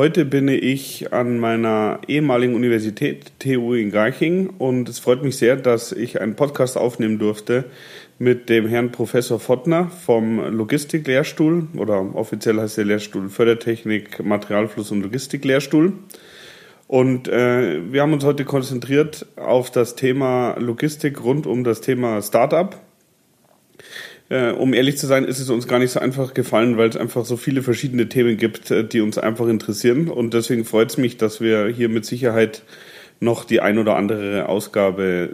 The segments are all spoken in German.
Heute bin ich an meiner ehemaligen Universität, TU in Garching, und es freut mich sehr, dass ich einen Podcast aufnehmen durfte mit dem Herrn Professor Fottner vom Logistiklehrstuhl oder offiziell heißt der Lehrstuhl Fördertechnik, Materialfluss und Logistiklehrstuhl. Und äh, wir haben uns heute konzentriert auf das Thema Logistik rund um das Thema Startup äh, um ehrlich zu sein, ist es uns gar nicht so einfach gefallen, weil es einfach so viele verschiedene Themen gibt, äh, die uns einfach interessieren. Und deswegen freut es mich, dass wir hier mit Sicherheit noch die ein oder andere Ausgabe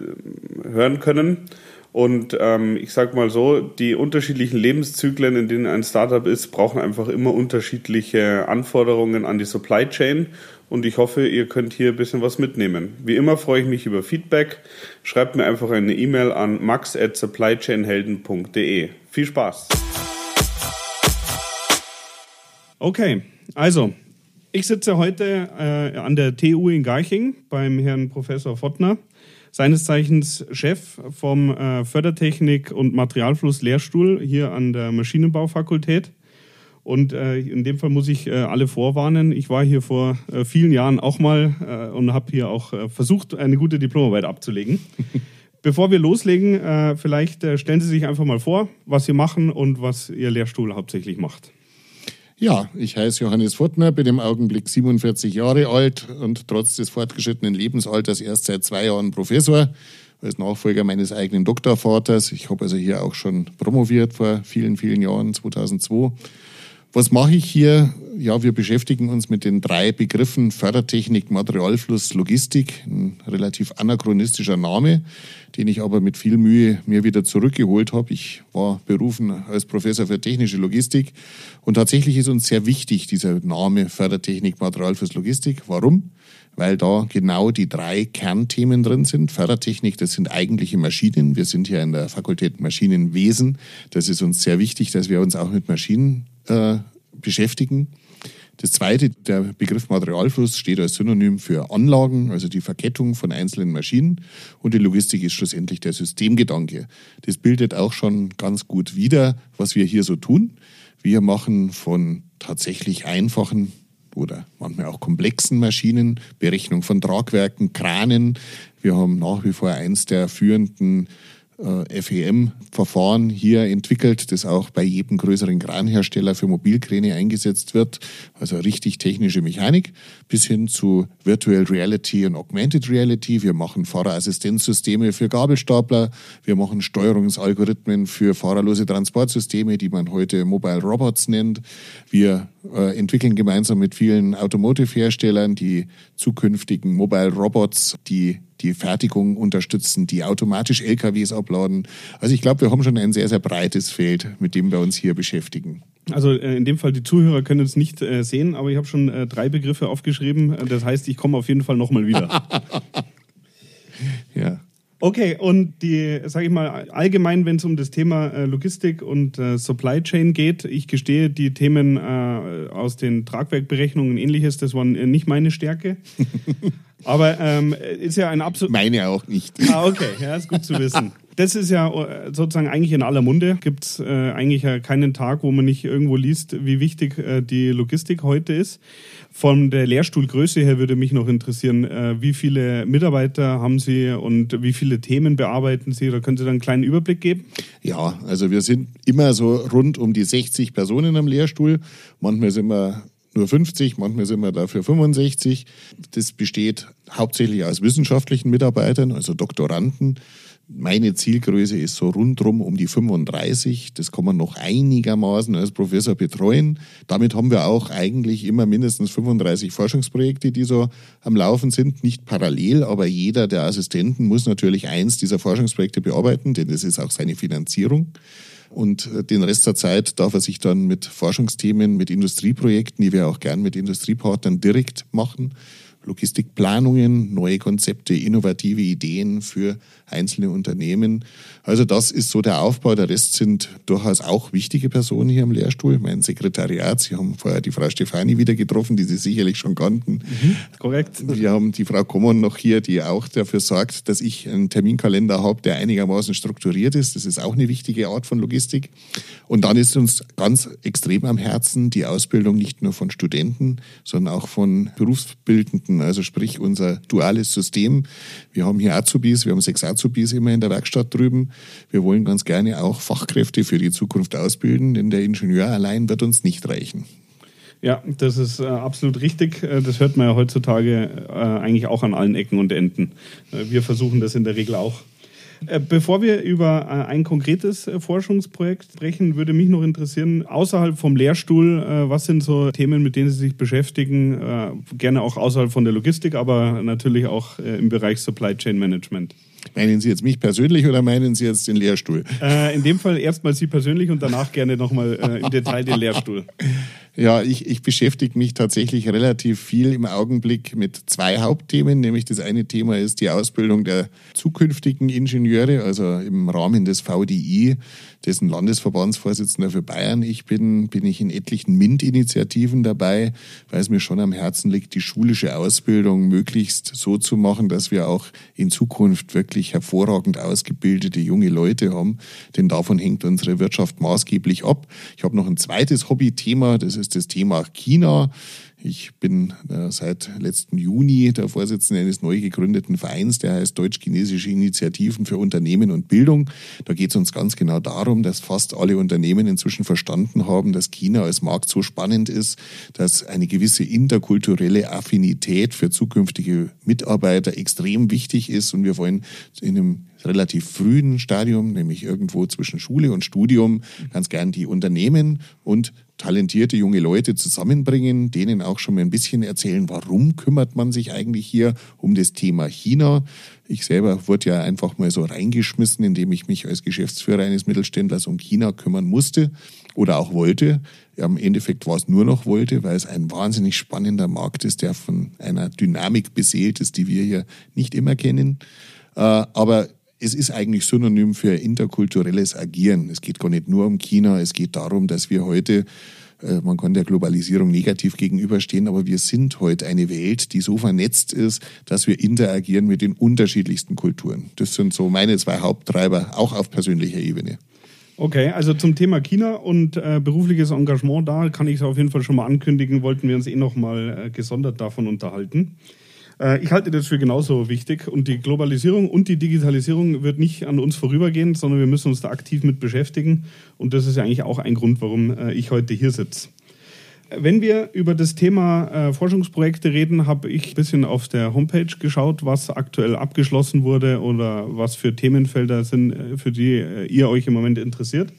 äh, hören können. Und ähm, ich sage mal so, die unterschiedlichen Lebenszyklen, in denen ein Startup ist, brauchen einfach immer unterschiedliche Anforderungen an die Supply Chain und ich hoffe, ihr könnt hier ein bisschen was mitnehmen. Wie immer freue ich mich über Feedback. Schreibt mir einfach eine E-Mail an max at supplychainhelden.de. Viel Spaß! Okay, also ich sitze heute äh, an der TU in Garching beim Herrn Professor Fottner, seines Zeichens Chef vom äh, Fördertechnik- und Materialfluss-Lehrstuhl hier an der Maschinenbaufakultät. Und äh, in dem Fall muss ich äh, alle vorwarnen. Ich war hier vor äh, vielen Jahren auch mal äh, und habe hier auch äh, versucht, eine gute Diplomarbeit abzulegen. Bevor wir loslegen, äh, vielleicht stellen Sie sich einfach mal vor, was Sie machen und was Ihr Lehrstuhl hauptsächlich macht. Ja, ich heiße Johannes Futtner, bin im Augenblick 47 Jahre alt und trotz des fortgeschrittenen Lebensalters erst seit zwei Jahren Professor als Nachfolger meines eigenen Doktorvaters. Ich habe also hier auch schon promoviert vor vielen, vielen Jahren, 2002 was mache ich hier? Ja, wir beschäftigen uns mit den drei Begriffen Fördertechnik, Materialfluss, Logistik. Ein relativ anachronistischer Name, den ich aber mit viel Mühe mir wieder zurückgeholt habe. Ich war berufen als Professor für technische Logistik und tatsächlich ist uns sehr wichtig dieser Name Fördertechnik, Materialfluss, Logistik. Warum? weil da genau die drei Kernthemen drin sind. Fördertechnik, das sind eigentliche Maschinen. Wir sind hier in der Fakultät Maschinenwesen. Das ist uns sehr wichtig, dass wir uns auch mit Maschinen äh, beschäftigen. Das zweite, der Begriff Materialfluss steht als Synonym für Anlagen, also die Verkettung von einzelnen Maschinen. Und die Logistik ist schlussendlich der Systemgedanke. Das bildet auch schon ganz gut wider, was wir hier so tun. Wir machen von tatsächlich einfachen oder manchmal auch komplexen Maschinen, Berechnung von Tragwerken, Kranen. Wir haben nach wie vor eins der führenden FEM-Verfahren hier entwickelt, das auch bei jedem größeren Kranhersteller für Mobilkräne eingesetzt wird. Also richtig technische Mechanik bis hin zu Virtual Reality und Augmented Reality. Wir machen Fahrerassistenzsysteme für Gabelstapler. Wir machen Steuerungsalgorithmen für fahrerlose Transportsysteme, die man heute Mobile Robots nennt. Wir äh, entwickeln gemeinsam mit vielen Automotive-Herstellern die zukünftigen Mobile Robots, die die Fertigung unterstützen, die automatisch LKWs abladen. Also ich glaube, wir haben schon ein sehr, sehr breites Feld, mit dem wir uns hier beschäftigen. Also äh, in dem Fall, die Zuhörer können es nicht äh, sehen, aber ich habe schon äh, drei Begriffe aufgeschrieben. Das heißt, ich komme auf jeden Fall nochmal wieder. ja. Okay, und die, sag ich mal, allgemein, wenn es um das Thema äh, Logistik und äh, Supply Chain geht, ich gestehe, die Themen äh, aus den Tragwerkberechnungen und ähnliches, das waren nicht meine Stärke. Aber ähm, ist ja ein absolut. Meine auch nicht. Ah, okay, ja, ist gut zu wissen. Das ist ja äh, sozusagen eigentlich in aller Munde. Gibt es äh, eigentlich ja keinen Tag, wo man nicht irgendwo liest, wie wichtig äh, die Logistik heute ist. Von der Lehrstuhlgröße her würde mich noch interessieren, äh, wie viele Mitarbeiter haben Sie und wie viele Themen bearbeiten Sie? Da können Sie dann einen kleinen Überblick geben? Ja, also wir sind immer so rund um die 60 Personen am Lehrstuhl. Manchmal sind wir nur 50, manchmal sind wir dafür 65. Das besteht hauptsächlich aus wissenschaftlichen Mitarbeitern, also Doktoranden. Meine Zielgröße ist so rundrum um die 35. Das kann man noch einigermaßen als Professor betreuen. Damit haben wir auch eigentlich immer mindestens 35 Forschungsprojekte, die so am Laufen sind. Nicht parallel, aber jeder der Assistenten muss natürlich eins dieser Forschungsprojekte bearbeiten, denn das ist auch seine Finanzierung. Und äh, den Rest der Zeit darf er sich dann mit Forschungsthemen, mit Industrieprojekten, die wir auch gern mit Industriepartnern direkt machen, Logistikplanungen, neue Konzepte, innovative Ideen für einzelne Unternehmen. Also das ist so der Aufbau. Der Rest sind durchaus auch wichtige Personen hier im Lehrstuhl. Mein Sekretariat, Sie haben vorher die Frau Stefani wieder getroffen, die Sie sicherlich schon kannten. Mhm, korrekt. Wir haben die Frau Kommon noch hier, die auch dafür sorgt, dass ich einen Terminkalender habe, der einigermaßen strukturiert ist. Das ist auch eine wichtige Art von Logistik. Und dann ist uns ganz extrem am Herzen die Ausbildung nicht nur von Studenten, sondern auch von Berufsbildenden, also sprich unser duales System. Wir haben hier Azubis, wir haben sechs Azubis immer in der Werkstatt drüben. Wir wollen ganz gerne auch Fachkräfte für die Zukunft ausbilden, denn der Ingenieur allein wird uns nicht reichen. Ja, das ist äh, absolut richtig. Äh, das hört man ja heutzutage äh, eigentlich auch an allen Ecken und Enden. Wir versuchen das in der Regel auch. Äh, bevor wir über äh, ein konkretes Forschungsprojekt sprechen, würde mich noch interessieren, außerhalb vom Lehrstuhl, was sind so Themen, mit denen Sie sich beschäftigen? Gerne auch außerhalb von der Logistik, aber natürlich auch im Bereich Supply Chain Management. Meinen Sie jetzt mich persönlich oder meinen Sie jetzt den Lehrstuhl? Äh, in dem Fall erstmal Sie persönlich und danach gerne nochmal äh, im Detail den Lehrstuhl. Ja, ich, ich beschäftige mich tatsächlich relativ viel im Augenblick mit zwei Hauptthemen. Nämlich das eine Thema ist die Ausbildung der zukünftigen Ingenieure, also im Rahmen des VDI, dessen Landesverbandsvorsitzender für Bayern ich bin, bin ich in etlichen MINT-Initiativen dabei, weil es mir schon am Herzen liegt, die schulische Ausbildung möglichst so zu machen, dass wir auch in Zukunft wirklich hervorragend ausgebildete junge Leute haben. Denn davon hängt unsere Wirtschaft maßgeblich ab. Ich habe noch ein zweites Hobbythema, das ist das Thema China. Ich bin äh, seit letzten Juni der Vorsitzende eines neu gegründeten Vereins, der heißt Deutsch-Chinesische Initiativen für Unternehmen und Bildung. Da geht es uns ganz genau darum, dass fast alle Unternehmen inzwischen verstanden haben, dass China als Markt so spannend ist, dass eine gewisse interkulturelle Affinität für zukünftige Mitarbeiter extrem wichtig ist. Und wir wollen in einem relativ frühen Stadium, nämlich irgendwo zwischen Schule und Studium, ganz gern die Unternehmen und talentierte junge Leute zusammenbringen, denen auch schon mal ein bisschen erzählen, warum kümmert man sich eigentlich hier um das Thema China. Ich selber wurde ja einfach mal so reingeschmissen, indem ich mich als Geschäftsführer eines Mittelständlers um China kümmern musste oder auch wollte. Im Endeffekt war es nur noch wollte, weil es ein wahnsinnig spannender Markt ist, der von einer Dynamik beseelt ist, die wir hier nicht immer kennen. Äh, aber es ist eigentlich synonym für interkulturelles Agieren. Es geht gar nicht nur um China, es geht darum, dass wir heute, äh, man kann der Globalisierung negativ gegenüberstehen, aber wir sind heute eine Welt, die so vernetzt ist, dass wir interagieren mit den unterschiedlichsten Kulturen. Das sind so meine zwei Haupttreiber, auch auf persönlicher Ebene. Okay, also zum Thema China und äh, berufliches Engagement, da kann ich es auf jeden Fall schon mal ankündigen, wollten wir uns eh nochmal äh, gesondert davon unterhalten. Äh, ich halte das für genauso wichtig und die Globalisierung und die Digitalisierung wird nicht an uns vorübergehen, sondern wir müssen uns da aktiv mit beschäftigen und das ist ja eigentlich auch ein Grund, warum äh, ich heute hier sitze. Wenn wir über das Thema äh, Forschungsprojekte reden, habe ich ein bisschen auf der Homepage geschaut, was aktuell abgeschlossen wurde oder was für Themenfelder sind, für die ihr euch im Moment interessiert.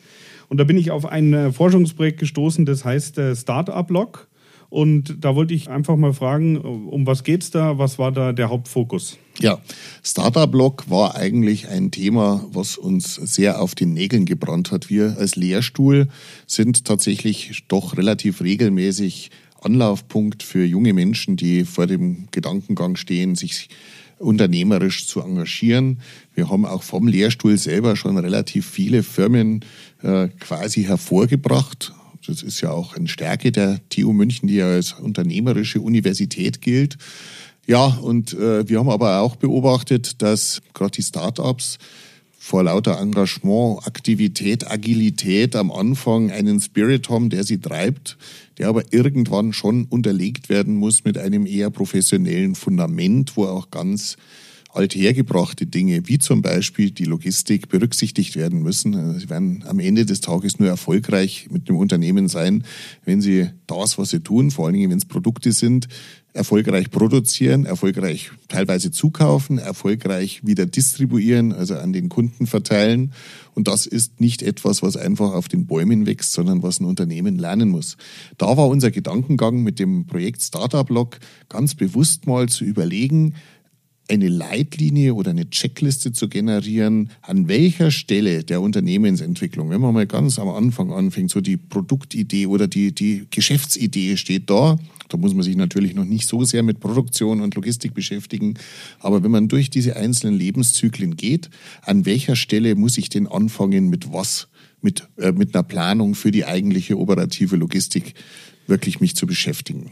Und da bin ich auf ein Forschungsprojekt gestoßen, das heißt Startup Log. Und da wollte ich einfach mal fragen, um was geht es da? Was war da der Hauptfokus? Ja, Startup Block war eigentlich ein Thema, was uns sehr auf den Nägeln gebrannt hat. Wir als Lehrstuhl sind tatsächlich doch relativ regelmäßig Anlaufpunkt für junge Menschen, die vor dem Gedankengang stehen, sich unternehmerisch zu engagieren. Wir haben auch vom Lehrstuhl selber schon relativ viele Firmen äh, quasi hervorgebracht, das ist ja auch eine Stärke der TU München, die ja als unternehmerische Universität gilt. Ja, und äh, wir haben aber auch beobachtet, dass gerade die Startups vor lauter Engagement, Aktivität, Agilität am Anfang einen Spirit haben, der sie treibt, der aber irgendwann schon unterlegt werden muss mit einem eher professionellen Fundament, wo auch ganz althergebrachte Dinge, wie zum Beispiel die Logistik, berücksichtigt werden müssen. Also sie werden am Ende des Tages nur erfolgreich mit dem Unternehmen sein, wenn sie das, was sie tun, vor allen Dingen, wenn es Produkte sind, erfolgreich produzieren, erfolgreich teilweise zukaufen, erfolgreich wieder distribuieren, also an den Kunden verteilen. Und das ist nicht etwas, was einfach auf den Bäumen wächst, sondern was ein Unternehmen lernen muss. Da war unser Gedankengang mit dem Projekt Startup Log ganz bewusst mal zu überlegen, eine Leitlinie oder eine Checkliste zu generieren, an welcher Stelle der Unternehmensentwicklung, wenn man mal ganz am Anfang anfängt, so die Produktidee oder die, die Geschäftsidee steht da, da muss man sich natürlich noch nicht so sehr mit Produktion und Logistik beschäftigen. Aber wenn man durch diese einzelnen Lebenszyklen geht, an welcher Stelle muss ich denn anfangen mit was? Mit, äh, mit einer Planung für die eigentliche operative Logistik wirklich mich zu beschäftigen.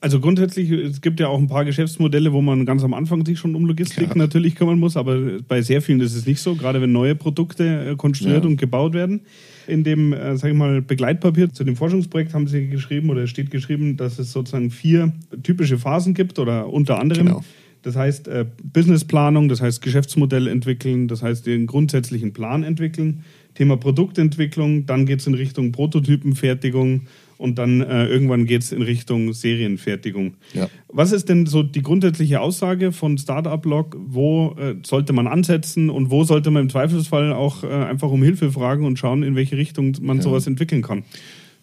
Also grundsätzlich, es gibt ja auch ein paar Geschäftsmodelle, wo man ganz am Anfang sich schon um Logistik ja. natürlich kümmern muss, aber bei sehr vielen ist es nicht so, gerade wenn neue Produkte äh, konstruiert ja. und gebaut werden. In dem, äh, sag ich mal, Begleitpapier zu dem Forschungsprojekt haben Sie geschrieben oder steht geschrieben, dass es sozusagen vier typische Phasen gibt oder unter anderem. Genau. Das heißt äh, Businessplanung, das heißt Geschäftsmodell entwickeln, das heißt den grundsätzlichen Plan entwickeln, Thema Produktentwicklung, dann geht es in Richtung Prototypenfertigung und dann äh, irgendwann geht es in Richtung Serienfertigung. Ja. Was ist denn so die grundsätzliche Aussage von Startup Log? Wo äh, sollte man ansetzen und wo sollte man im Zweifelsfall auch äh, einfach um Hilfe fragen und schauen, in welche Richtung man ja. sowas entwickeln kann?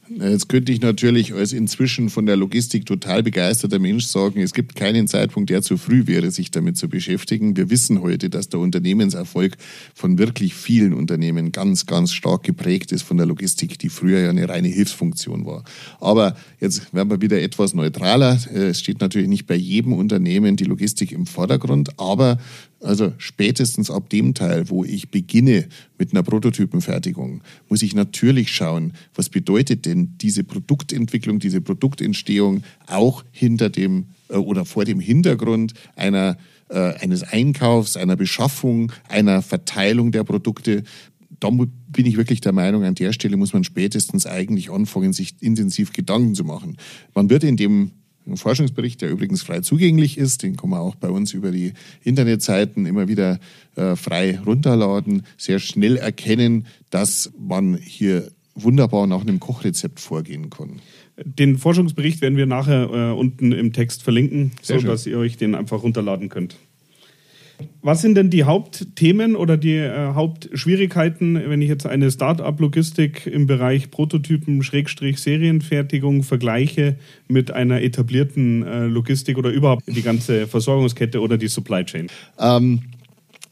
Jetzt könnte ich natürlich als inzwischen von der Logistik total begeisterter Mensch sagen, es gibt keinen Zeitpunkt, der zu früh wäre, sich damit zu beschäftigen. Wir wissen heute, dass der Unternehmenserfolg von wirklich vielen Unternehmen ganz, ganz stark geprägt ist von der Logistik, die früher ja eine reine Hilfsfunktion war. Aber jetzt werden wir wieder etwas neutraler. Es steht natürlich nicht bei jedem Unternehmen die Logistik im Vordergrund, aber also spätestens ab dem Teil, wo ich beginne mit einer Prototypenfertigung, muss ich natürlich schauen, was bedeutet denn diese Produktentwicklung, diese Produktentstehung auch hinter dem äh, oder vor dem Hintergrund einer äh, eines Einkaufs, einer Beschaffung, einer Verteilung der Produkte. Da bin ich wirklich der Meinung, an der Stelle muss man spätestens eigentlich anfangen, sich intensiv Gedanken zu machen. Man wird in dem ein Forschungsbericht, der übrigens frei zugänglich ist. Den kann man auch bei uns über die Internetseiten immer wieder äh, frei runterladen. Sehr schnell erkennen, dass man hier wunderbar nach einem Kochrezept vorgehen kann. Den Forschungsbericht werden wir nachher äh, unten im Text verlinken, sodass ihr euch den einfach runterladen könnt. Was sind denn die Hauptthemen oder die äh, Hauptschwierigkeiten, wenn ich jetzt eine Start-up-Logistik im Bereich Prototypen, Schrägstrich, Serienfertigung vergleiche mit einer etablierten äh, Logistik oder überhaupt die ganze Versorgungskette oder die Supply Chain? Ähm,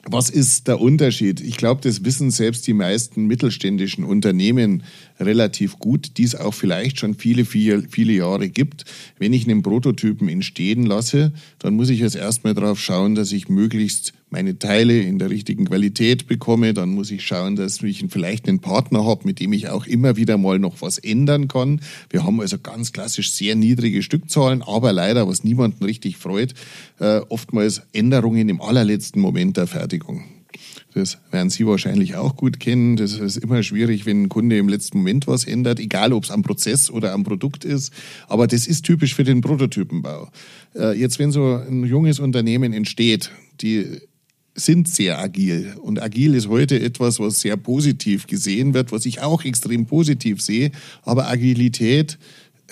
was ist der Unterschied? Ich glaube, das wissen selbst die meisten mittelständischen Unternehmen relativ gut, die es auch vielleicht schon viele, viele, viele Jahre gibt. Wenn ich einen Prototypen entstehen lasse, dann muss ich jetzt erstmal darauf schauen, dass ich möglichst meine Teile in der richtigen Qualität bekomme. Dann muss ich schauen, dass ich vielleicht einen Partner habe, mit dem ich auch immer wieder mal noch was ändern kann. Wir haben also ganz klassisch sehr niedrige Stückzahlen, aber leider, was niemanden richtig freut, äh, oftmals Änderungen im allerletzten Moment der Fertigung. Das werden Sie wahrscheinlich auch gut kennen. Das ist immer schwierig, wenn ein Kunde im letzten Moment was ändert, egal ob es am Prozess oder am Produkt ist. Aber das ist typisch für den Prototypenbau. Äh, jetzt, wenn so ein junges Unternehmen entsteht, die sind sehr agil. Und agil ist heute etwas, was sehr positiv gesehen wird, was ich auch extrem positiv sehe. Aber Agilität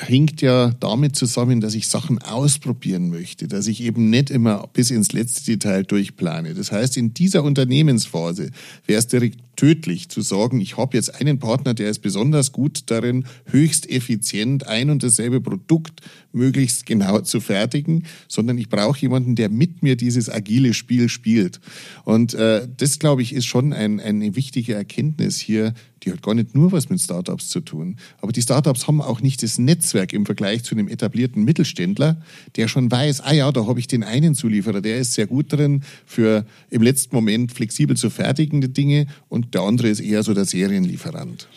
hängt ja damit zusammen, dass ich Sachen ausprobieren möchte, dass ich eben nicht immer bis ins letzte Detail durchplane. Das heißt, in dieser Unternehmensphase wäre es direkt tödlich zu sagen, ich habe jetzt einen Partner, der ist besonders gut darin, höchst effizient ein und dasselbe Produkt möglichst genau zu fertigen, sondern ich brauche jemanden, der mit mir dieses agile Spiel spielt. Und äh, das, glaube ich, ist schon ein, eine wichtige Erkenntnis hier, die hat gar nicht nur was mit Startups zu tun. Aber die Startups haben auch nicht das Netzwerk im Vergleich zu einem etablierten Mittelständler, der schon weiß, ah ja, da habe ich den einen Zulieferer, der ist sehr gut drin, für im letzten Moment flexibel zu fertigende Dinge und der andere ist eher so der Serienlieferant.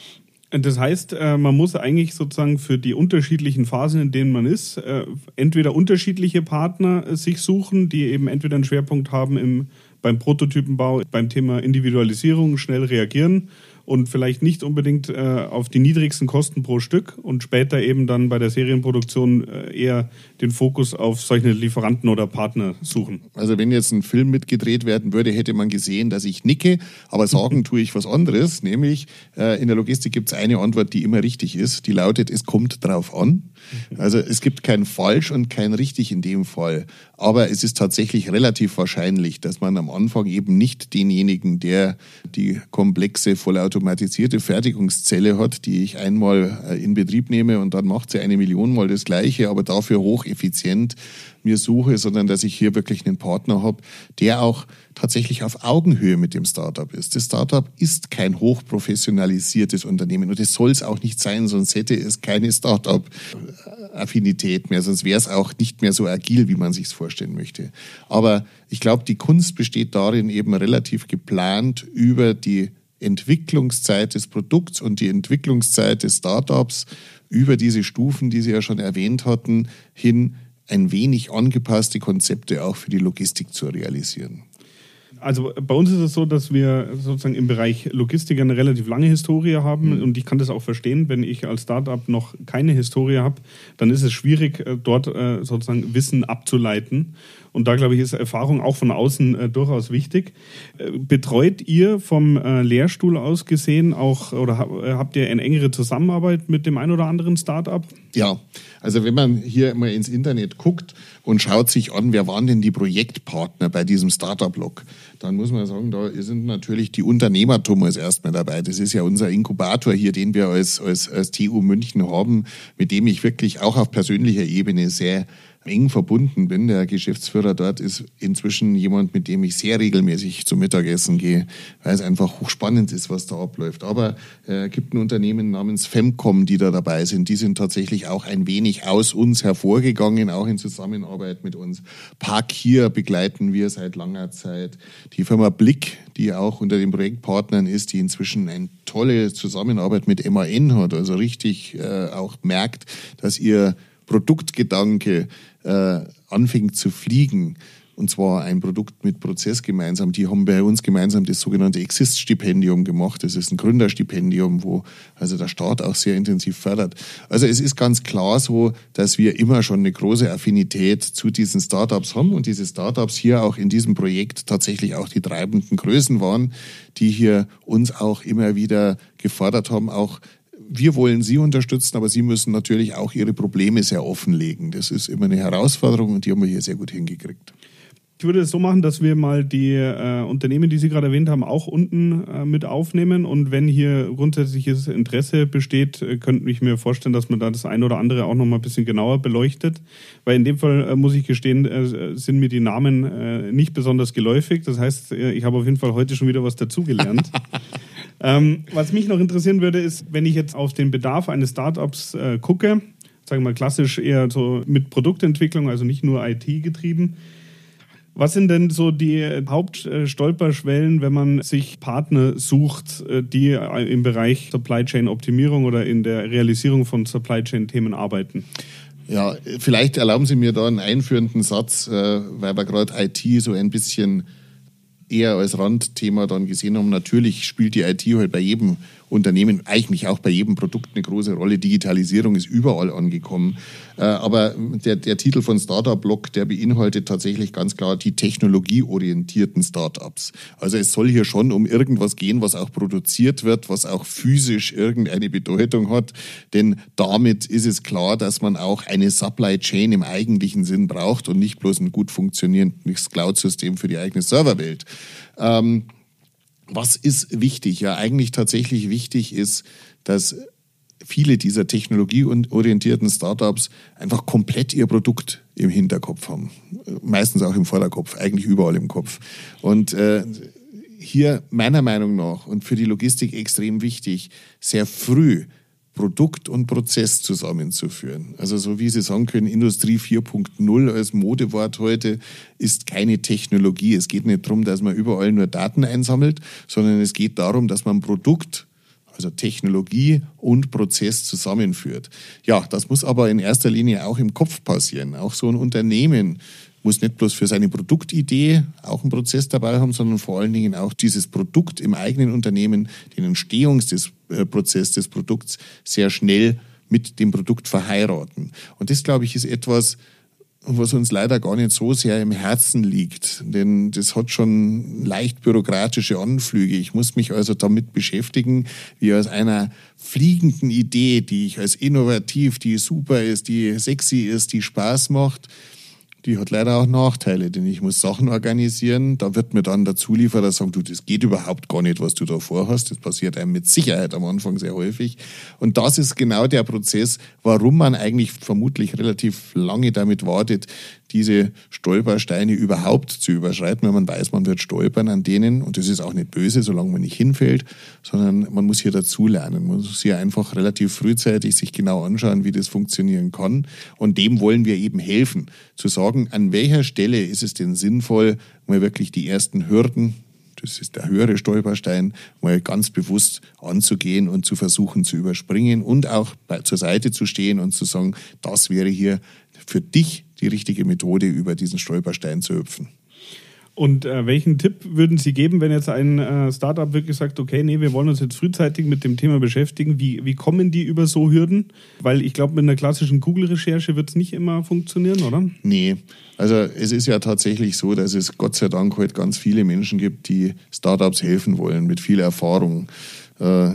Das heißt, äh, man muss eigentlich sozusagen für die unterschiedlichen Phasen, in denen man ist, äh, entweder unterschiedliche Partner äh, sich suchen, die eben entweder einen Schwerpunkt haben im, beim Prototypenbau, beim Thema Individualisierung, schnell reagieren und vielleicht nicht unbedingt äh, auf die niedrigsten Kosten pro Stück und später eben dann bei der Serienproduktion äh, eher den Fokus auf solche Lieferanten oder Partner suchen. Also wenn jetzt ein Film mitgedreht werden würde, hätte man gesehen, dass ich nicke, aber sagen tue ich was anderes, nämlich äh, in der Logistik gibt es eine Antwort, die immer richtig ist, die lautet, es kommt drauf an. Also es gibt kein falsch und kein richtig in dem Fall, aber es ist tatsächlich relativ wahrscheinlich, dass man am Anfang eben nicht denjenigen, der die komplexe Vollautomatisierung automatisierte Fertigungszelle hat, die ich einmal äh, in Betrieb nehme und dann macht sie eine Million Mal das Gleiche, aber dafür hocheffizient mir suche, sondern dass ich hier wirklich einen Partner habe, der auch tatsächlich auf Augenhöhe mit dem Startup ist. Das Startup ist kein hochprofessionalisiertes Unternehmen und es soll es auch nicht sein, sonst hätte es keine Startup-Affinität mehr, sonst wäre es auch nicht mehr so agil, wie man sich es vorstellen möchte. Aber ich glaube, die Kunst besteht darin, eben relativ geplant über die Entwicklungszeit des Produkts und die Entwicklungszeit des Startups über diese Stufen, die Sie ja schon erwähnt hatten, hin ein wenig angepasste Konzepte auch für die Logistik zu realisieren. Also bei uns ist es so, dass wir sozusagen im Bereich Logistik eine relativ lange Historie haben mhm. und ich kann das auch verstehen, wenn ich als Startup noch keine Historie habe, dann ist es schwierig, äh, dort äh, sozusagen Wissen abzuleiten. Und da, glaube ich, ist Erfahrung auch von außen äh, durchaus wichtig. Äh, betreut ihr vom äh, Lehrstuhl aus gesehen auch oder äh, habt ihr eine engere Zusammenarbeit mit dem ein oder anderen Startup? Ja, also wenn man hier mal ins Internet guckt und schaut sich an, wer waren denn die Projektpartner bei diesem Startup-Blog, dann muss man sagen, da sind natürlich die Unternehmertum als erstmal dabei. Das ist ja unser Inkubator hier, den wir als, als, als TU München haben, mit dem ich wirklich auch auf persönlicher Ebene sehr eng verbunden bin. Der Geschäftsführer dort ist inzwischen jemand, mit dem ich sehr regelmäßig zum Mittagessen gehe, weil es einfach hochspannend ist, was da abläuft. Aber es äh, gibt ein Unternehmen namens Femcom, die da dabei sind. Die sind tatsächlich auch ein wenig aus uns hervorgegangen, auch in Zusammenarbeit mit uns. Park hier begleiten wir seit langer Zeit. Die Firma Blick, die auch unter den Projektpartnern ist, die inzwischen eine tolle Zusammenarbeit mit MAN hat, also richtig äh, auch merkt, dass ihr Produktgedanke äh, anfängt zu fliegen, und zwar ein Produkt mit Prozess gemeinsam. Die haben bei uns gemeinsam das sogenannte Exist-Stipendium gemacht. Das ist ein Gründerstipendium, wo also der Staat auch sehr intensiv fördert. Also es ist ganz klar so, dass wir immer schon eine große Affinität zu diesen Startups haben und diese Startups hier auch in diesem Projekt tatsächlich auch die treibenden Größen waren, die hier uns auch immer wieder gefordert haben, auch wir wollen Sie unterstützen, aber Sie müssen natürlich auch Ihre Probleme sehr offenlegen. Das ist immer eine Herausforderung und die haben wir hier sehr gut hingekriegt. Ich würde es so machen, dass wir mal die äh, Unternehmen, die Sie gerade erwähnt haben, auch unten äh, mit aufnehmen. Und wenn hier grundsätzliches Interesse besteht, äh, könnte ich mir vorstellen, dass man da das eine oder andere auch noch mal ein bisschen genauer beleuchtet. Weil in dem Fall, äh, muss ich gestehen, äh, sind mir die Namen äh, nicht besonders geläufig. Das heißt, ich habe auf jeden Fall heute schon wieder was dazugelernt. Ähm, was mich noch interessieren würde, ist, wenn ich jetzt auf den Bedarf eines Startups äh, gucke, sagen wir mal klassisch eher so mit Produktentwicklung, also nicht nur IT getrieben. Was sind denn so die Hauptstolperschwellen, wenn man sich Partner sucht, äh, die im Bereich Supply Chain Optimierung oder in der Realisierung von Supply Chain Themen arbeiten? Ja, vielleicht erlauben Sie mir da einen einführenden Satz, äh, weil wir gerade IT so ein bisschen eher als Randthema dann gesehen haben. Natürlich spielt die IT halt bei jedem Unternehmen, eigentlich auch bei jedem Produkt eine große Rolle. Digitalisierung ist überall angekommen. Äh, aber der, der Titel von Startup Block, der beinhaltet tatsächlich ganz klar die technologieorientierten Startups. Also es soll hier schon um irgendwas gehen, was auch produziert wird, was auch physisch irgendeine Bedeutung hat. Denn damit ist es klar, dass man auch eine Supply Chain im eigentlichen Sinn braucht und nicht bloß ein gut funktionierendes Cloud-System für die eigene Serverwelt. Ähm, was ist wichtig? Ja, eigentlich tatsächlich wichtig ist, dass viele dieser technologieorientierten Startups einfach komplett ihr Produkt im Hinterkopf haben. Meistens auch im Vorderkopf, eigentlich überall im Kopf. Und äh, hier meiner Meinung nach und für die Logistik extrem wichtig, sehr früh Produkt und Prozess zusammenzuführen. Also so wie Sie sagen können, Industrie 4.0 als Modewort heute ist keine Technologie. Es geht nicht darum, dass man überall nur Daten einsammelt, sondern es geht darum, dass man Produkt, also Technologie und Prozess zusammenführt. Ja, das muss aber in erster Linie auch im Kopf passieren. Auch so ein Unternehmen muss nicht bloß für seine Produktidee auch einen Prozess dabei haben, sondern vor allen Dingen auch dieses Produkt im eigenen Unternehmen, den Entstehungsprozess des Produkts sehr schnell mit dem Produkt verheiraten. Und das, glaube ich, ist etwas, was uns leider gar nicht so sehr im Herzen liegt. Denn das hat schon leicht bürokratische Anflüge. Ich muss mich also damit beschäftigen, wie aus einer fliegenden Idee, die ich als innovativ, die super ist, die sexy ist, die Spaß macht, die hat leider auch Nachteile, denn ich muss Sachen organisieren. Da wird mir dann der Zulieferer sagen, du, das geht überhaupt gar nicht, was du da vorhast. Das passiert einem mit Sicherheit am Anfang sehr häufig. Und das ist genau der Prozess, warum man eigentlich vermutlich relativ lange damit wartet, diese Stolpersteine überhaupt zu überschreiten, wenn man weiß, man wird stolpern an denen. Und das ist auch nicht böse, solange man nicht hinfällt, sondern man muss hier dazulernen. Man muss hier einfach relativ frühzeitig sich genau anschauen, wie das funktionieren kann. Und dem wollen wir eben helfen, zu sagen, an welcher Stelle ist es denn sinnvoll, mal wirklich die ersten Hürden, das ist der höhere Stolperstein, mal ganz bewusst anzugehen und zu versuchen zu überspringen und auch bei, zur Seite zu stehen und zu sagen, das wäre hier für dich die richtige Methode, über diesen Stolperstein zu hüpfen. Und äh, welchen Tipp würden Sie geben, wenn jetzt ein äh, Startup wirklich sagt, okay, nee, wir wollen uns jetzt frühzeitig mit dem Thema beschäftigen? Wie, wie kommen die über so Hürden? Weil ich glaube, mit einer klassischen Google-Recherche wird es nicht immer funktionieren, oder? Nee. Also es ist ja tatsächlich so, dass es Gott sei Dank heute ganz viele Menschen gibt, die Startups helfen wollen mit viel Erfahrung. Äh,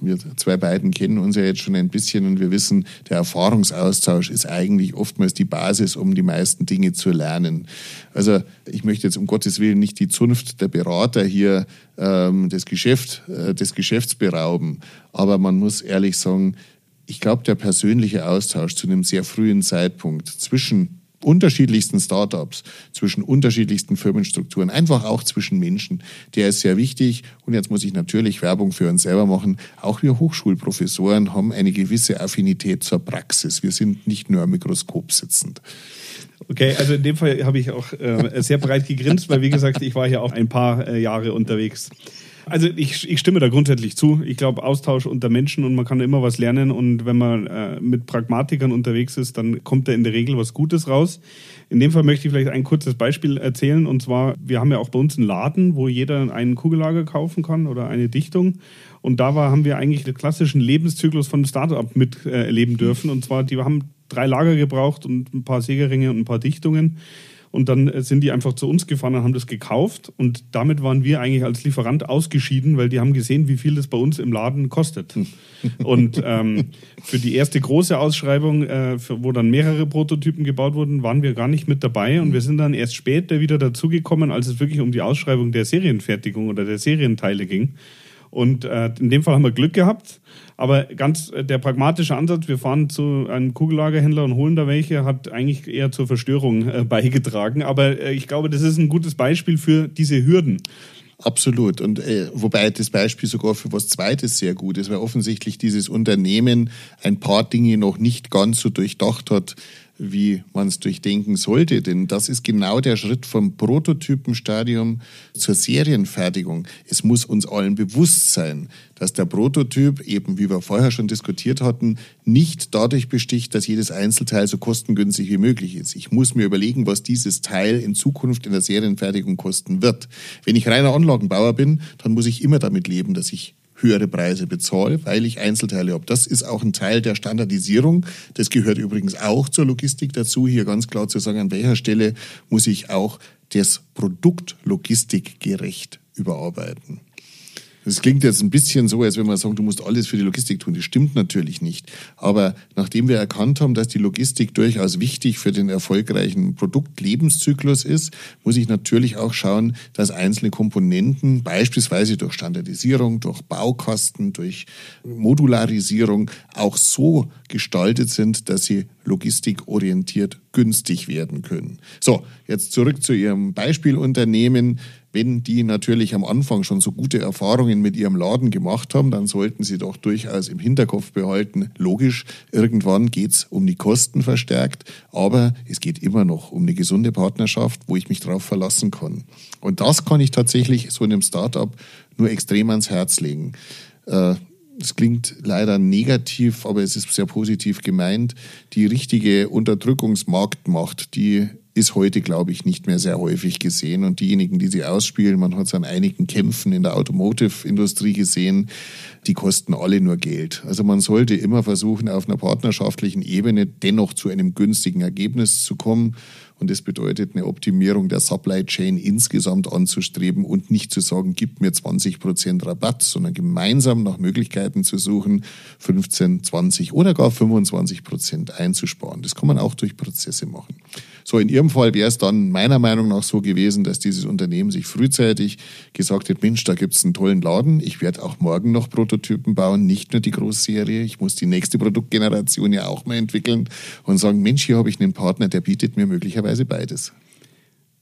wir zwei beiden kennen uns ja jetzt schon ein bisschen und wir wissen, der Erfahrungsaustausch ist eigentlich oftmals die Basis, um die meisten Dinge zu lernen. Also ich möchte jetzt um Gottes Willen nicht die Zunft der Berater hier ähm, des, Geschäft, äh, des Geschäfts berauben, aber man muss ehrlich sagen, ich glaube, der persönliche Austausch zu einem sehr frühen Zeitpunkt zwischen unterschiedlichsten Startups, zwischen unterschiedlichsten Firmenstrukturen, einfach auch zwischen Menschen. Der ist sehr wichtig. Und jetzt muss ich natürlich Werbung für uns selber machen. Auch wir Hochschulprofessoren haben eine gewisse Affinität zur Praxis. Wir sind nicht nur am Mikroskop sitzend. Okay, also in dem Fall habe ich auch äh, sehr breit gegrinst, weil wie gesagt, ich war hier auch ein paar äh, Jahre unterwegs. Also ich, ich stimme da grundsätzlich zu. Ich glaube, Austausch unter Menschen und man kann immer was lernen. Und wenn man äh, mit Pragmatikern unterwegs ist, dann kommt da in der Regel was Gutes raus. In dem Fall möchte ich vielleicht ein kurzes Beispiel erzählen. Und zwar, wir haben ja auch bei uns einen Laden, wo jeder einen Kugellager kaufen kann oder eine Dichtung. Und da war, haben wir eigentlich den klassischen Lebenszyklus von einem Startup miterleben dürfen. Und zwar, die haben drei Lager gebraucht und ein paar Sägeringe und ein paar Dichtungen. Und dann äh, sind die einfach zu uns gefahren und haben das gekauft. Und damit waren wir eigentlich als Lieferant ausgeschieden, weil die haben gesehen, wie viel das bei uns im Laden kostet. und ähm, für die erste große Ausschreibung, äh, für, wo dann mehrere Prototypen gebaut wurden, waren wir gar nicht mit dabei. Und wir sind dann erst später wieder dazugekommen, als es wirklich um die Ausschreibung der Serienfertigung oder der Serienteile ging. Und äh, in dem Fall haben wir Glück gehabt. Aber ganz äh, der pragmatische Ansatz, wir fahren zu einem Kugellagerhändler und holen da welche, hat eigentlich eher zur Verstörung äh, beigetragen. Aber äh, ich glaube, das ist ein gutes Beispiel für diese Hürden. Absolut. Und äh, wobei das Beispiel sogar für was Zweites sehr gut ist, weil offensichtlich dieses Unternehmen ein paar Dinge noch nicht ganz so durchdacht hat, wie man es durchdenken sollte. Denn das ist genau der Schritt vom Prototypenstadium zur Serienfertigung. Es muss uns allen bewusst sein, dass der Prototyp, eben wie wir vorher schon diskutiert hatten, nicht dadurch besticht, dass jedes Einzelteil so kostengünstig wie möglich ist. Ich muss mir überlegen, was dieses Teil in Zukunft in der Serienfertigung kosten wird. Wenn ich reiner Anlagenbauer bin, dann muss ich immer damit leben, dass ich höhere Preise bezahle, weil ich Einzelteile habe. Das ist auch ein Teil der Standardisierung. Das gehört übrigens auch zur Logistik dazu, hier ganz klar zu sagen, an welcher Stelle muss ich auch das Produkt logistikgerecht überarbeiten. Das klingt jetzt ein bisschen so, als wenn man sagt, du musst alles für die Logistik tun. Das stimmt natürlich nicht. Aber nachdem wir erkannt haben, dass die Logistik durchaus wichtig für den erfolgreichen Produktlebenszyklus ist, muss ich natürlich auch schauen, dass einzelne Komponenten, beispielsweise durch Standardisierung, durch Baukasten, durch Modularisierung, auch so gestaltet sind, dass sie logistikorientiert günstig werden können. So, jetzt zurück zu Ihrem Beispielunternehmen. Wenn die natürlich am Anfang schon so gute Erfahrungen mit ihrem Laden gemacht haben, dann sollten sie doch durchaus im Hinterkopf behalten, logisch, irgendwann geht's um die Kosten verstärkt, aber es geht immer noch um eine gesunde Partnerschaft, wo ich mich darauf verlassen kann. Und das kann ich tatsächlich so in einem Startup nur extrem ans Herz legen. Äh, es klingt leider negativ, aber es ist sehr positiv gemeint. Die richtige Unterdrückungsmarktmacht, die ist heute, glaube ich, nicht mehr sehr häufig gesehen. Und diejenigen, die sie ausspielen, man hat es an einigen Kämpfen in der Automotive-Industrie gesehen, die kosten alle nur Geld. Also man sollte immer versuchen, auf einer partnerschaftlichen Ebene dennoch zu einem günstigen Ergebnis zu kommen. Und das bedeutet, eine Optimierung der Supply Chain insgesamt anzustreben und nicht zu sagen, gib mir 20 Prozent Rabatt, sondern gemeinsam nach Möglichkeiten zu suchen, 15, 20 oder gar 25 Prozent einzusparen. Das kann man auch durch Prozesse machen. So, in Ihrem Fall wäre es dann meiner Meinung nach so gewesen, dass dieses Unternehmen sich frühzeitig gesagt hat, Mensch, da gibt es einen tollen Laden, ich werde auch morgen noch Prototypen bauen, nicht nur die Großserie, ich muss die nächste Produktgeneration ja auch mal entwickeln und sagen, Mensch, hier habe ich einen Partner, der bietet mir möglicherweise beides.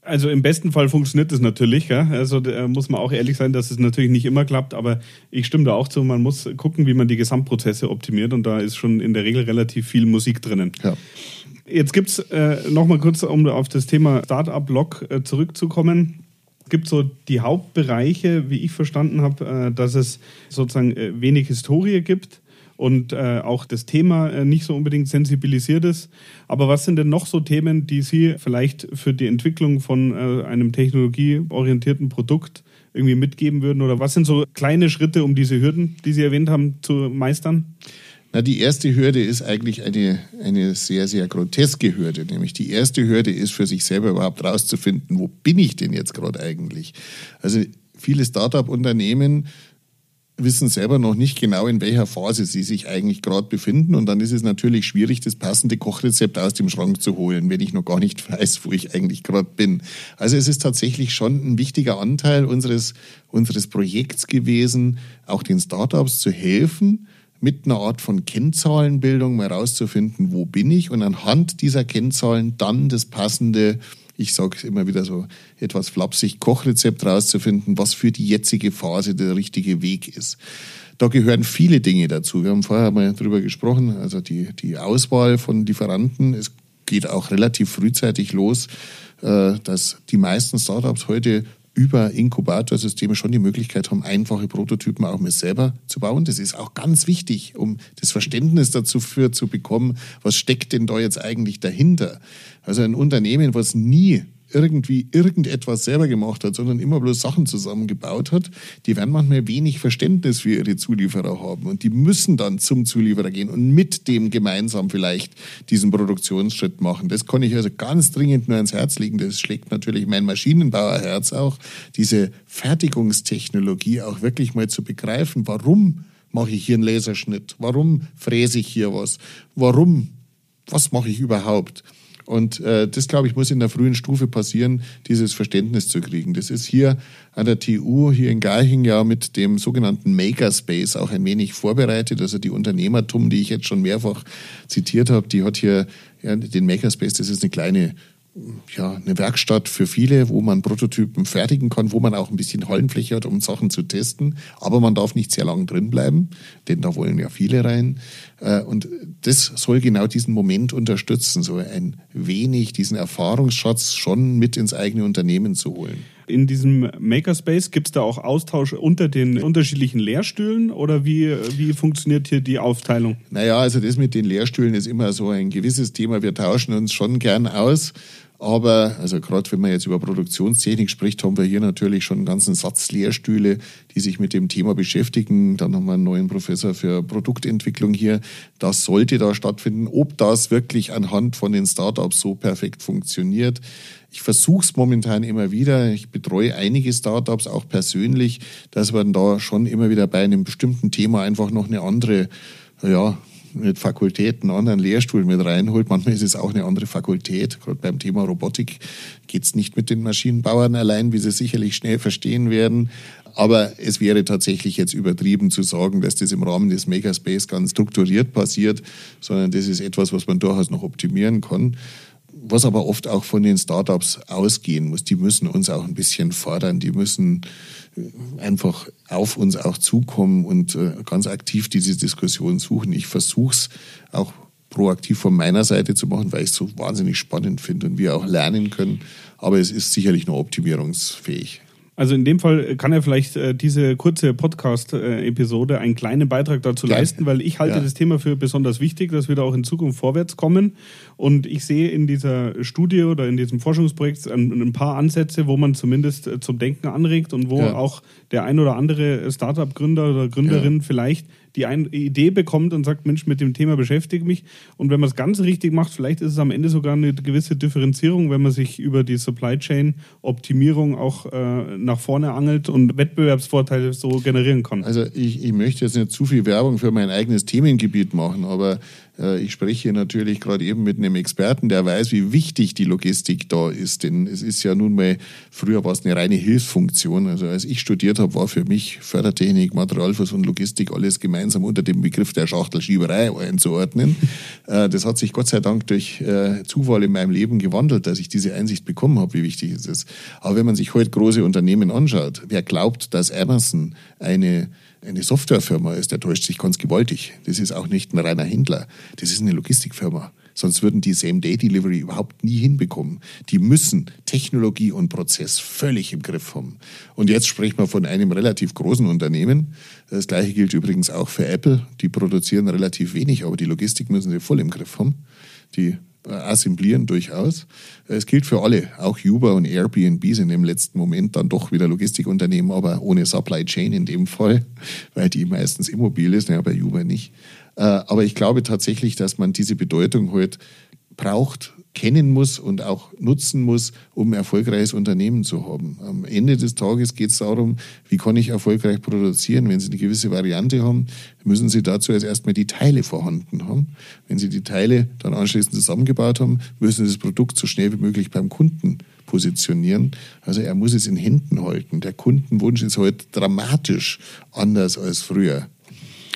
Also im besten Fall funktioniert das natürlich. Ja? Also da muss man auch ehrlich sein, dass es natürlich nicht immer klappt, aber ich stimme da auch zu. Man muss gucken, wie man die Gesamtprozesse optimiert und da ist schon in der Regel relativ viel Musik drinnen. Ja. Jetzt gibt es äh, nochmal kurz, um auf das Thema Startup-Log äh, zurückzukommen. Es gibt so die Hauptbereiche, wie ich verstanden habe, äh, dass es sozusagen äh, wenig Historie gibt und äh, auch das Thema äh, nicht so unbedingt sensibilisiert ist. Aber was sind denn noch so Themen, die Sie vielleicht für die Entwicklung von äh, einem technologieorientierten Produkt irgendwie mitgeben würden? Oder was sind so kleine Schritte, um diese Hürden, die Sie erwähnt haben, zu meistern? Na, die erste Hürde ist eigentlich eine, eine sehr, sehr groteske Hürde. Nämlich die erste Hürde ist für sich selber überhaupt rauszufinden, wo bin ich denn jetzt gerade eigentlich? Also viele Start-up-Unternehmen wissen selber noch nicht genau, in welcher Phase sie sich eigentlich gerade befinden. Und dann ist es natürlich schwierig, das passende Kochrezept aus dem Schrank zu holen, wenn ich noch gar nicht weiß, wo ich eigentlich gerade bin. Also es ist tatsächlich schon ein wichtiger Anteil unseres, unseres Projekts gewesen, auch den Startups zu helfen, mit einer Art von Kennzahlenbildung mal rauszufinden, wo bin ich und anhand dieser Kennzahlen dann das passende ich sage es immer wieder so etwas flapsig, Kochrezept rauszufinden, was für die jetzige Phase der richtige Weg ist. Da gehören viele Dinge dazu. Wir haben vorher mal drüber gesprochen, also die, die Auswahl von Lieferanten. Es geht auch relativ frühzeitig los, äh, dass die meisten Startups heute über Inkubatorsysteme schon die Möglichkeit haben, einfache Prototypen auch mit selber zu bauen. Das ist auch ganz wichtig, um das Verständnis dazu für zu bekommen, was steckt denn da jetzt eigentlich dahinter. Also ein Unternehmen, was nie irgendwie irgendetwas selber gemacht hat, sondern immer bloß Sachen zusammengebaut hat, die werden manchmal wenig Verständnis für ihre Zulieferer haben. Und die müssen dann zum Zulieferer gehen und mit dem gemeinsam vielleicht diesen Produktionsschritt machen. Das kann ich also ganz dringend nur ans Herz legen. Das schlägt natürlich mein Maschinenbauerherz auch, diese Fertigungstechnologie auch wirklich mal zu begreifen. Warum mache ich hier einen Laserschnitt? Warum fräse ich hier was? Warum? Was mache ich überhaupt? Und äh, das, glaube ich, muss in der frühen Stufe passieren, dieses Verständnis zu kriegen. Das ist hier an der TU, hier in Garching ja mit dem sogenannten Makerspace auch ein wenig vorbereitet. Also die Unternehmertum, die ich jetzt schon mehrfach zitiert habe, die hat hier ja, den Makerspace, das ist eine kleine ja, eine Werkstatt für viele, wo man Prototypen fertigen kann, wo man auch ein bisschen Hallenfläche hat, um Sachen zu testen. Aber man darf nicht sehr lange drin bleiben, denn da wollen ja viele rein. Äh, und das soll genau diesen Moment unterstützen, so ein wenig diesen Erfahrungsschatz schon mit ins eigene Unternehmen zu holen. In diesem Makerspace gibt es da auch Austausch unter den unterschiedlichen Lehrstühlen oder wie, wie funktioniert hier die Aufteilung? Naja, also das mit den Lehrstühlen ist immer so ein gewisses Thema. Wir tauschen uns schon gern aus. Aber, also gerade wenn man jetzt über Produktionstechnik spricht, haben wir hier natürlich schon einen ganzen Satz Lehrstühle, die sich mit dem Thema beschäftigen. Dann haben wir einen neuen Professor für Produktentwicklung hier. Das sollte da stattfinden. Ob das wirklich anhand von den Startups so perfekt funktioniert, ich versuche es momentan immer wieder. Ich betreue einige Startups auch persönlich, dass man da schon immer wieder bei einem bestimmten Thema einfach noch eine andere ja, mit Fakultät einen anderen Lehrstuhl mit reinholt. Manchmal ist es auch eine andere Fakultät. Gerade beim Thema Robotik geht es nicht mit den Maschinenbauern allein, wie Sie sicherlich schnell verstehen werden. Aber es wäre tatsächlich jetzt übertrieben zu sagen, dass das im Rahmen des Makerspace ganz strukturiert passiert, sondern das ist etwas, was man durchaus noch optimieren kann was aber oft auch von den Startups ausgehen muss. Die müssen uns auch ein bisschen fordern, die müssen äh, einfach auf uns auch zukommen und äh, ganz aktiv diese Diskussion suchen. Ich versuche es auch proaktiv von meiner Seite zu machen, weil ich es so wahnsinnig spannend finde und wir auch lernen können. Aber es ist sicherlich noch optimierungsfähig. Also in dem Fall kann er vielleicht äh, diese kurze Podcast-Episode einen kleinen Beitrag dazu Gleich. leisten, weil ich halte ja. das Thema für besonders wichtig, dass wir da auch in Zukunft vorwärts kommen. Und ich sehe in dieser Studie oder in diesem Forschungsprojekt ein, ein paar Ansätze, wo man zumindest äh, zum Denken anregt und wo ja. auch der ein oder andere Startup-Gründer oder Gründerin ja. vielleicht die eine Idee bekommt und sagt, Mensch, mit dem Thema beschäftige mich. Und wenn man es ganz richtig macht, vielleicht ist es am Ende sogar eine gewisse Differenzierung, wenn man sich über die Supply Chain Optimierung auch äh, nach vorne angelt und Wettbewerbsvorteile so generieren kann. Also ich, ich möchte jetzt nicht zu viel Werbung für mein eigenes Themengebiet machen, aber ich spreche natürlich gerade eben mit einem Experten, der weiß, wie wichtig die Logistik da ist. Denn es ist ja nun mal, früher war es eine reine Hilfsfunktion. Also als ich studiert habe, war für mich Fördertechnik, Materialfluss und Logistik alles gemeinsam unter dem Begriff der Schachtelschieberei einzuordnen. Äh, das hat sich Gott sei Dank durch äh, Zufall in meinem Leben gewandelt, dass ich diese Einsicht bekommen habe, wie wichtig es ist. Aber wenn man sich heute große Unternehmen anschaut, wer glaubt, dass Amazon eine eine Softwarefirma ist, der täuscht sich ganz gewaltig. Das ist auch nicht ein reiner Händler. Das ist eine Logistikfirma. Sonst würden die Same-Day-Delivery überhaupt nie hinbekommen. Die müssen Technologie und Prozess völlig im Griff haben. Und jetzt sprechen wir von einem relativ großen Unternehmen. Das gleiche gilt übrigens auch für Apple. Die produzieren relativ wenig, aber die Logistik müssen sie voll im Griff haben. Die assemblieren durchaus. Es gilt für alle, auch Uber und Airbnb sind im letzten Moment dann doch wieder Logistikunternehmen, aber ohne Supply Chain in dem Fall, weil die meistens immobil ist, ja, bei Uber nicht. Äh, aber ich glaube tatsächlich, dass man diese Bedeutung heute braucht, kennen muss und auch nutzen muss, um ein erfolgreiches Unternehmen zu haben. Am Ende des Tages geht es darum, wie kann ich erfolgreich produzieren. Wenn Sie eine gewisse Variante haben, müssen Sie dazu erst erstmal die Teile vorhanden haben. Wenn Sie die Teile dann anschließend zusammengebaut haben, müssen Sie das Produkt so schnell wie möglich beim Kunden positionieren. Also er muss es in Händen halten. Der Kundenwunsch ist heute dramatisch anders als früher.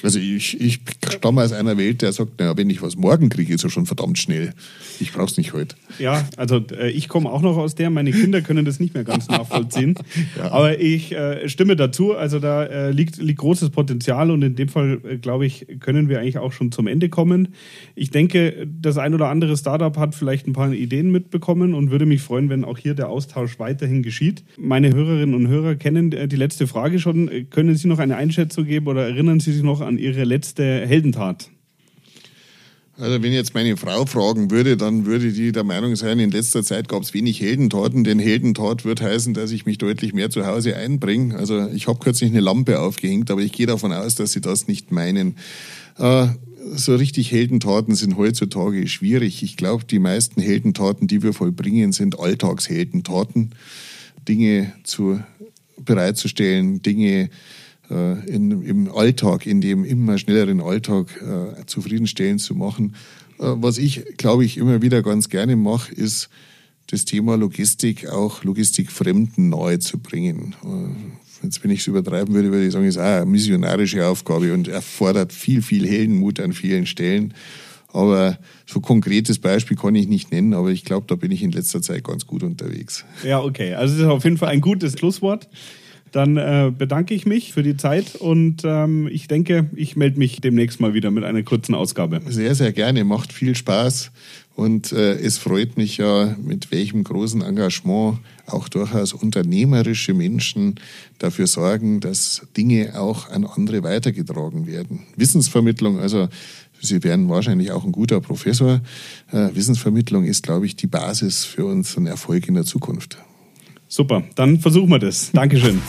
Also ich, ich stamme aus einer Welt, der sagt, naja, wenn ich was morgen kriege, ist er schon verdammt schnell. Ich brauche es nicht heute. Ja, also äh, ich komme auch noch aus der, meine Kinder können das nicht mehr ganz nachvollziehen. ja. Aber ich äh, stimme dazu, also da äh, liegt, liegt großes Potenzial und in dem Fall, äh, glaube ich, können wir eigentlich auch schon zum Ende kommen. Ich denke, das ein oder andere Startup hat vielleicht ein paar Ideen mitbekommen und würde mich freuen, wenn auch hier der Austausch weiterhin geschieht. Meine Hörerinnen und Hörer kennen äh, die letzte Frage schon. Können Sie noch eine Einschätzung geben oder erinnern Sie sich noch an an Ihre letzte Heldentat? Also wenn jetzt meine Frau fragen würde, dann würde die der Meinung sein, in letzter Zeit gab es wenig Heldentaten, denn Heldentat wird heißen, dass ich mich deutlich mehr zu Hause einbringe. Also ich habe kürzlich eine Lampe aufgehängt, aber ich gehe davon aus, dass sie das nicht meinen. Äh, so richtig Heldentaten sind heutzutage schwierig. Ich glaube, die meisten Heldentaten, die wir vollbringen, sind Alltagsheldentaten. Dinge zu bereitzustellen, Dinge in, im Alltag, in dem immer schnelleren Alltag äh, zufriedenstellend zu machen. Äh, was ich, glaube ich, immer wieder ganz gerne mache, ist das Thema Logistik auch Logistikfremden nahe zu bringen. Äh, jetzt, wenn ich es übertreiben würde, würde ich sagen, ist auch eine missionarische Aufgabe und erfordert viel, viel Heldenmut an vielen Stellen. Aber so konkretes Beispiel kann ich nicht nennen, aber ich glaube, da bin ich in letzter Zeit ganz gut unterwegs. Ja, okay. Also das ist auf jeden Fall ein gutes Schlusswort. Dann äh, bedanke ich mich für die Zeit und ähm, ich denke, ich melde mich demnächst mal wieder mit einer kurzen Ausgabe. Sehr, sehr gerne. Macht viel Spaß. Und äh, es freut mich ja, mit welchem großen Engagement auch durchaus unternehmerische Menschen dafür sorgen, dass Dinge auch an andere weitergetragen werden. Wissensvermittlung, also Sie werden wahrscheinlich auch ein guter Professor. Äh, Wissensvermittlung ist, glaube ich, die Basis für unseren Erfolg in der Zukunft. Super, dann versuchen wir das. Dankeschön.